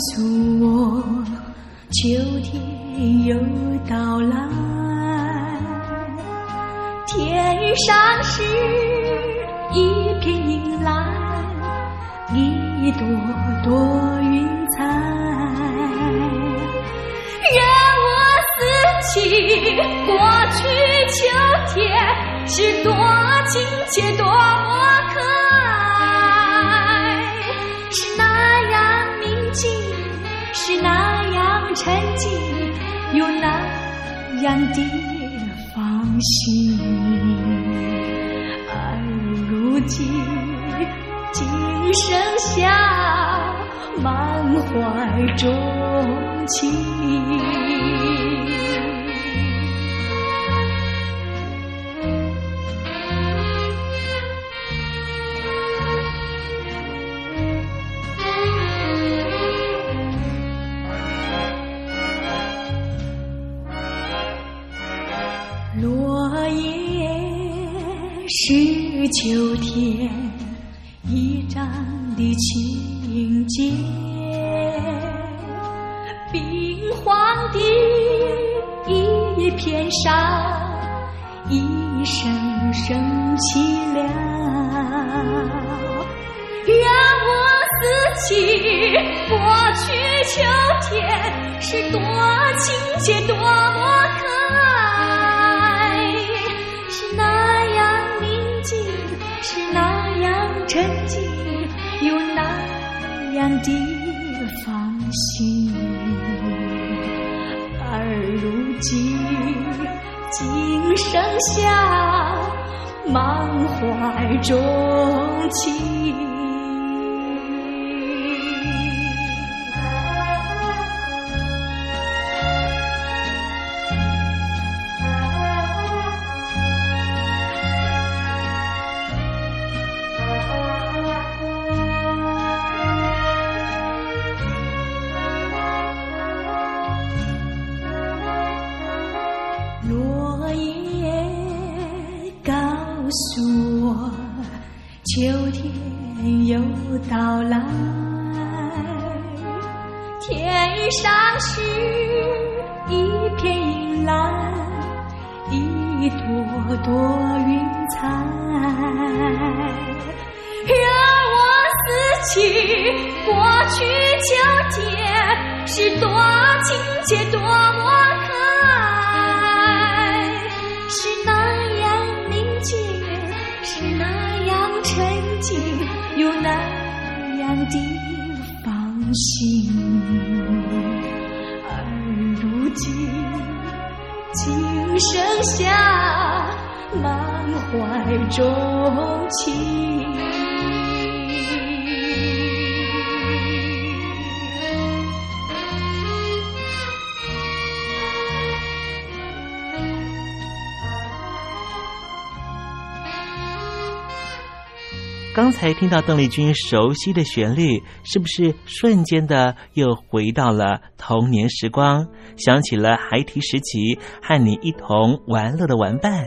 诉我，秋天又到来。天上是一片银蓝，一朵朵云彩。让我思起过去秋天是多亲切，多么可爱。是那样沉静，又那样的放心。而如今，今生下满怀钟情。秋天一张的情节，冰黄的一片沙，一声声凄凉。让我思起过去秋天是多亲切，多么剩下满怀衷情。情。刚才听到邓丽君熟悉的旋律，是不是瞬间的又回到了童年时光？想起了孩提时期和你一同玩乐的玩伴，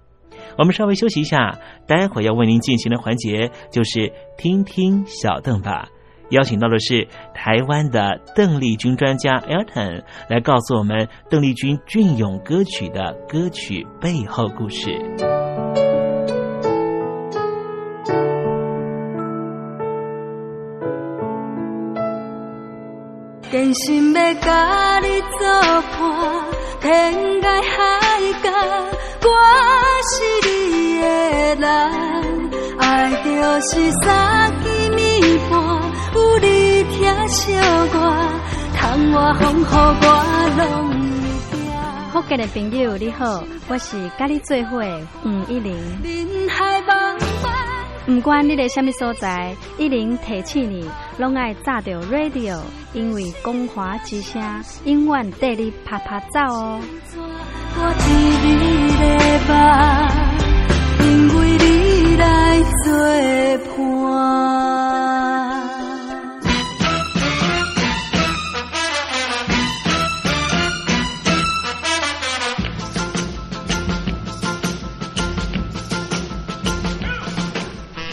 我们稍微休息一下，待会儿要为您进行的环节就是听听小邓吧。邀请到的是台湾的邓丽君专家 Elton 来告诉我们邓丽君隽永歌曲的歌曲背后故事。坚心要甲你作伴，天涯海角，我是你的人。爱就是三更暝半，有你疼惜我，窗外风雨我拢会惊。福建的朋友你好，我是甲你做伙吴一玲。不管你在什么所在，一零提起你，拢爱炸着 radio，因为光华之声永远带你啪啪走哦。因为你来作伴。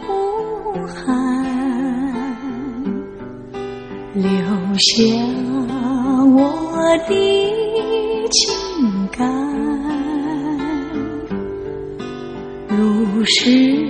呼喊留下我的情感，如诗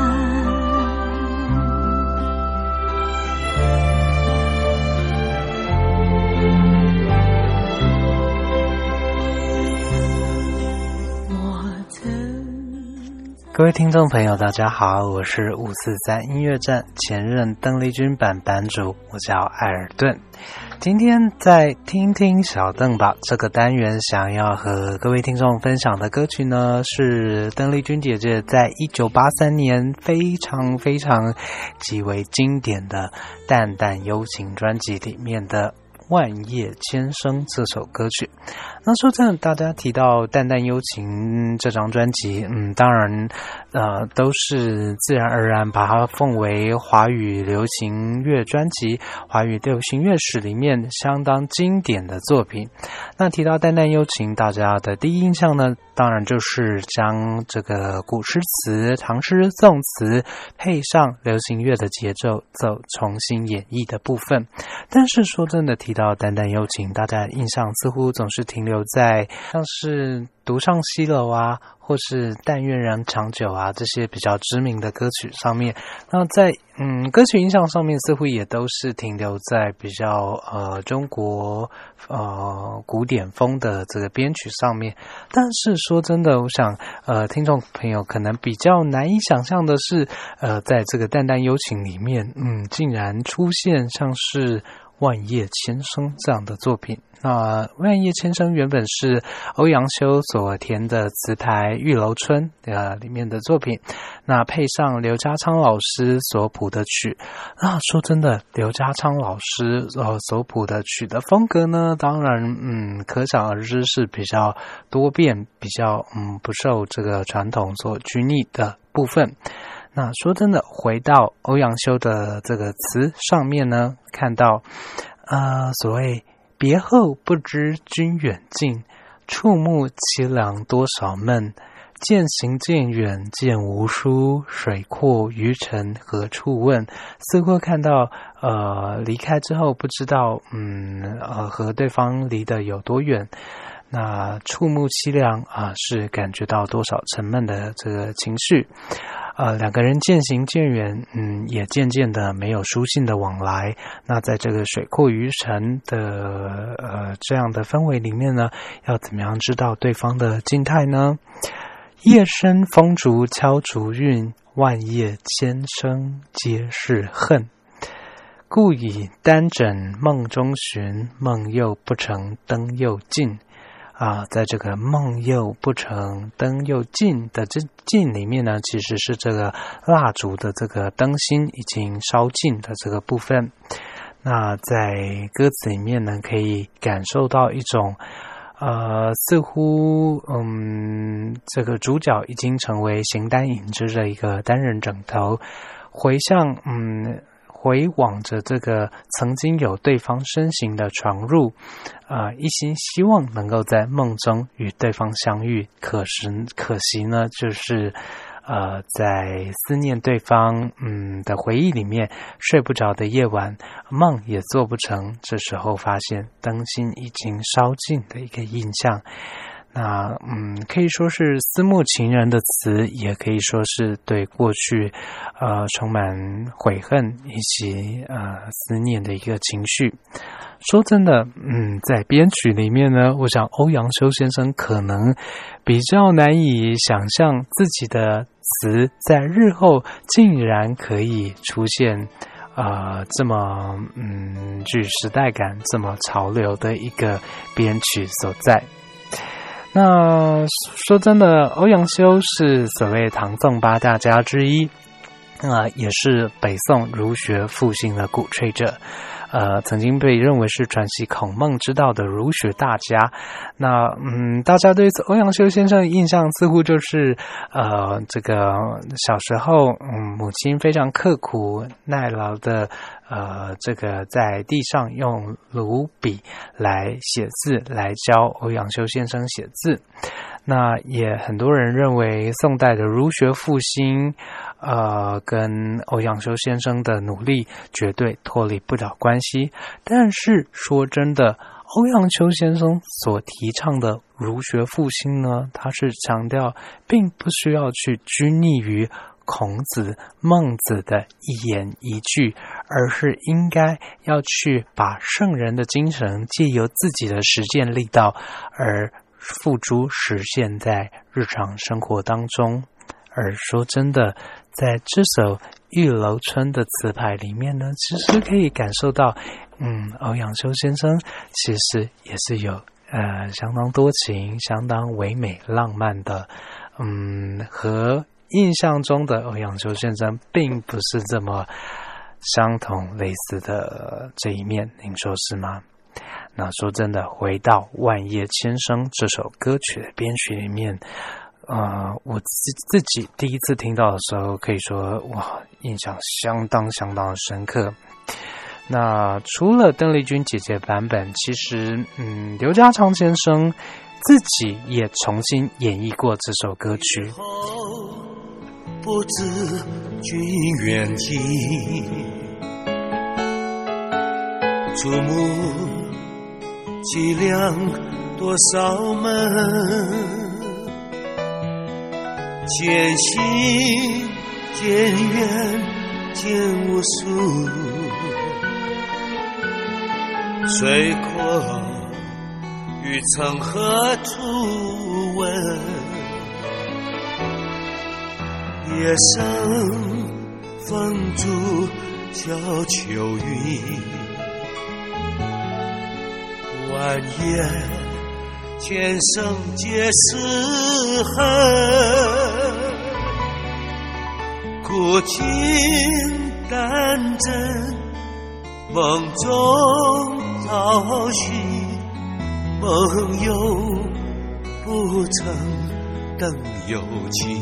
各位听众朋友，大家好，我是五四三音乐站前任邓丽君版版主，我叫艾尔顿。今天在听听小邓吧这个单元，想要和各位听众分享的歌曲呢，是邓丽君姐姐在一九八三年非常非常极为经典的《淡淡幽情》专辑里面的。万叶千声这首歌曲，那说真的，大家提到《淡淡幽情》这张专辑，嗯，当然，呃，都是自然而然把它奉为华语流行乐专辑、华语流行乐史里面相当经典的作品。那提到《淡淡幽情》，大家的第一印象呢，当然就是将这个古诗词、唐诗宋词配上流行乐的节奏，走重新演绎的部分。但是说真的，提到淡淡幽情，大家印象似乎总是停留在像是独上西楼啊，或是但愿人长久啊这些比较知名的歌曲上面。那在嗯歌曲印象上面，似乎也都是停留在比较呃中国呃古典风的这个编曲上面。但是说真的，我想呃听众朋友可能比较难以想象的是，呃在这个淡淡幽情里面，嗯竟然出现像是。万叶千声这样的作品，那万叶千声原本是欧阳修所填的词牌《玉楼春》呃里面的作品，那配上刘家昌老师所谱的曲，那说真的，刘家昌老师呃所谱的曲的风格呢，当然嗯可想而知是比较多变，比较嗯不受这个传统所拘泥的部分。那说真的，回到欧阳修的这个词上面呢，看到，呃，所谓别后不知君远近，触目凄凉多少闷。渐行渐远渐无书，水阔鱼沉何处问？似乎看到，呃，离开之后不知道，嗯，呃，和对方离得有多远。那触目凄凉啊，是感觉到多少沉闷的这个情绪。呃，两个人渐行渐远，嗯，也渐渐的没有书信的往来。那在这个水阔鱼沉的呃这样的氛围里面呢，要怎么样知道对方的静态呢？夜深风竹敲竹韵，万叶千声皆是恨。故以单枕梦中寻，梦又不成，灯又尽。啊，在这个梦又不成，灯又尽的这尽里面呢，其实是这个蜡烛的这个灯芯已经烧尽的这个部分。那在歌词里面呢，可以感受到一种，呃，似乎嗯，这个主角已经成为形单影只的一个单人枕头，回向嗯。回望着这个曾经有对方身形的闯入，啊，一心希望能够在梦中与对方相遇，可是可惜呢，就是呃，在思念对方嗯的回忆里面睡不着的夜晚，梦也做不成。这时候发现灯芯已经烧尽的一个印象。那嗯，可以说是思慕情人的词，也可以说是对过去呃充满悔恨以及呃思念的一个情绪。说真的，嗯，在编曲里面呢，我想欧阳修先生可能比较难以想象自己的词在日后竟然可以出现呃这么嗯具时代感、这么潮流的一个编曲所在。那说真的，欧阳修是所谓唐宋八大家之一，啊，也是北宋儒学复兴的鼓吹者。呃，曾经被认为是传习孔孟之道的儒学大家。那嗯，大家对欧阳修先生的印象似乎就是，呃，这个小时候，嗯，母亲非常刻苦耐劳的，呃，这个在地上用卢笔来写字，来教欧阳修先生写字。那也很多人认为，宋代的儒学复兴。呃，跟欧阳修先生的努力绝对脱离不了关系。但是说真的，欧阳修先生所提倡的儒学复兴呢，他是强调，并不需要去拘泥于孔子、孟子的一言一句，而是应该要去把圣人的精神借由自己的实践力道而付诸实现，在日常生活当中。而说真的，在这首《玉楼春》的词牌里面呢，其实可以感受到，嗯，欧阳修先生其实也是有呃相当多情、相当唯美、浪漫的，嗯，和印象中的欧阳修先生并不是这么相同类似的这一面，您说是吗？那说真的，回到《万叶千声》这首歌曲的编曲里面。啊，我自自己第一次听到的时候，可以说哇，印象相当相当深刻。那除了邓丽君姐姐版本，其实嗯，刘家昌先生自己也重新演绎过这首歌曲。不知君远近，触目凄凉多少门。渐行渐远渐无数，水阔欲从何处问？夜深风住小秋云，万夜千声皆是恨，古今丹真，梦中朝夕，梦又不曾等有情。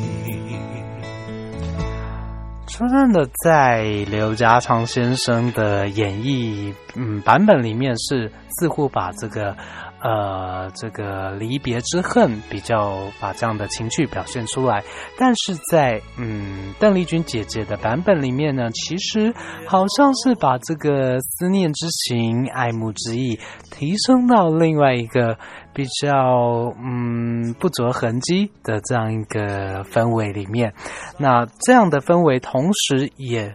真正的，在刘家昌先生的演绎嗯版本里面，是似乎把这个。呃，这个离别之恨比较把这样的情绪表现出来，但是在嗯邓丽君姐姐的版本里面呢，其实好像是把这个思念之情、爱慕之意提升到另外一个比较嗯不着痕迹的这样一个氛围里面。那这样的氛围，同时也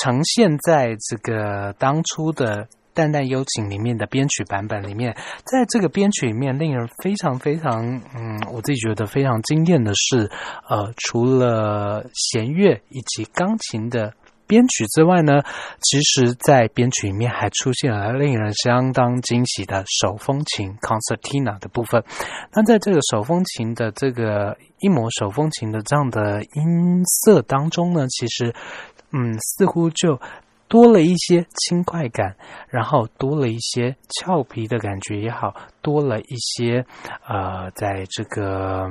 呈现在这个当初的。《淡淡幽情》里面的编曲版本里面，在这个编曲里面，令人非常非常，嗯，我自己觉得非常惊艳的是，呃，除了弦乐以及钢琴的编曲之外呢，其实在编曲里面还出现了令人相当惊喜的手风琴 （concertina） 的部分。那在这个手风琴的这个一模手风琴的这样的音色当中呢，其实，嗯，似乎就。多了一些轻快感，然后多了一些俏皮的感觉也好，多了一些呃，在这个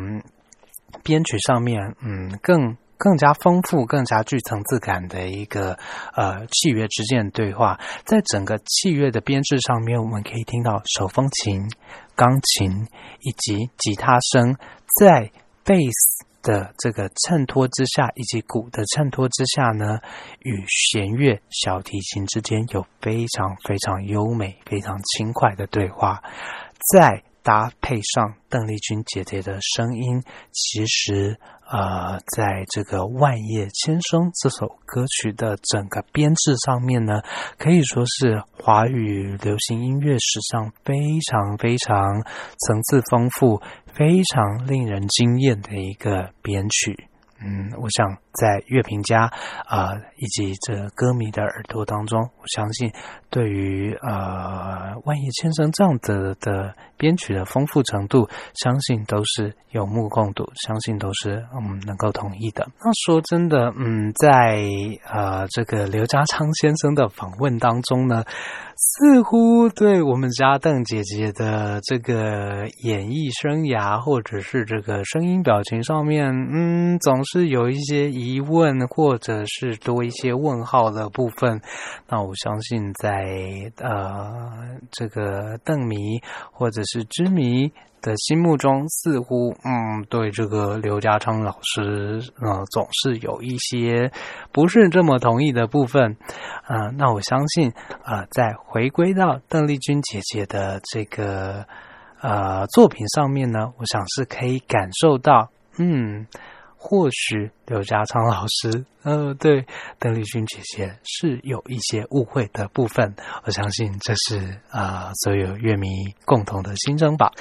编曲上面，嗯，更更加丰富、更加具层次感的一个呃器乐之间的对话。在整个器乐的编制上面，我们可以听到手风琴、钢琴以及吉他声在贝斯。的这个衬托之下，以及鼓的衬托之下呢，与弦乐、小提琴之间有非常非常优美、非常轻快的对话，再搭配上邓丽君姐姐的声音，其实。呃，在这个《万叶千声》这首歌曲的整个编制上面呢，可以说是华语流行音乐史上非常非常层次丰富、非常令人惊艳的一个编曲。嗯，我想在乐评家啊以及这歌迷的耳朵当中，我相信对于呃万叶千声这样的的编曲的丰富程度，相信都是有目共睹，相信都是嗯能够同意的。那说真的，嗯，在呃这个刘家昌先生的访问当中呢。似乎对我们家邓姐姐的这个演艺生涯，或者是这个声音表情上面，嗯，总是有一些疑问，或者是多一些问号的部分。那我相信，在呃这个邓迷或者是知迷的心目中，似乎嗯对这个刘家昌老师呃总是有一些不是这么同意的部分。呃，那我相信呃在回归到邓丽君姐姐的这个呃作品上面呢，我想是可以感受到嗯。或许刘家昌老师，呃，对邓丽君姐姐是有一些误会的部分，我相信这是啊所有乐迷共同的心声吧。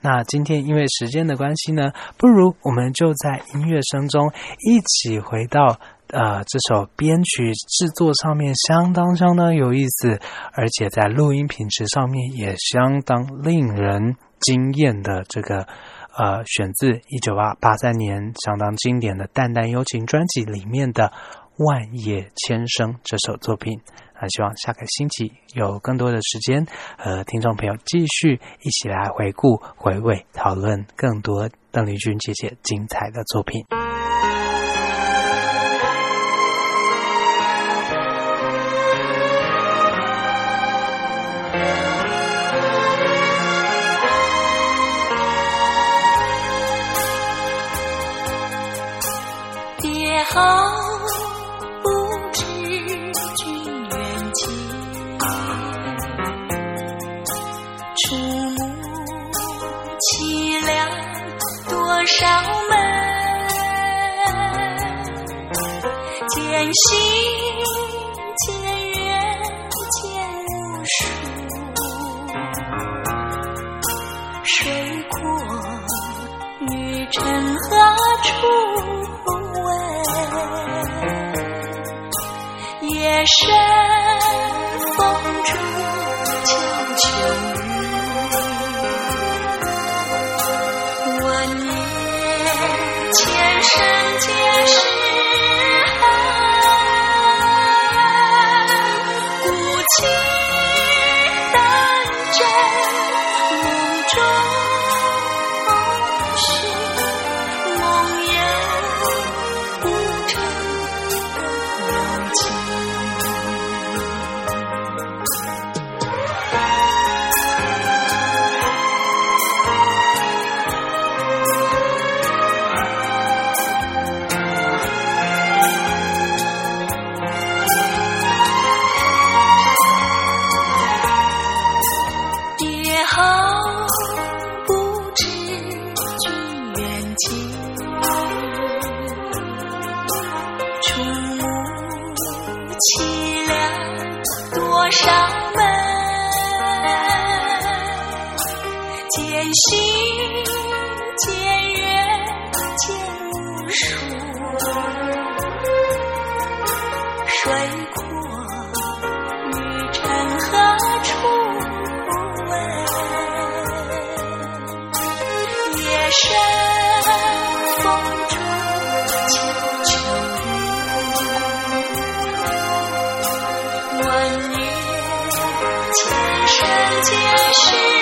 那今天因为时间的关系呢，不如我们就在音乐声中一起回到呃这首编曲制作上面相当相当有意思，而且在录音品质上面也相当令人惊艳的这个。呃，选自一九八八三年相当经典的《淡淡幽情》专辑里面的《万叶千声》这首作品。那希望下个星期有更多的时间和听众朋友继续一起来回顾、回味、讨论更多邓丽君姐姐精彩的作品。多少门，渐行渐远渐无数，水阔鱼沉何处？夜深欢乐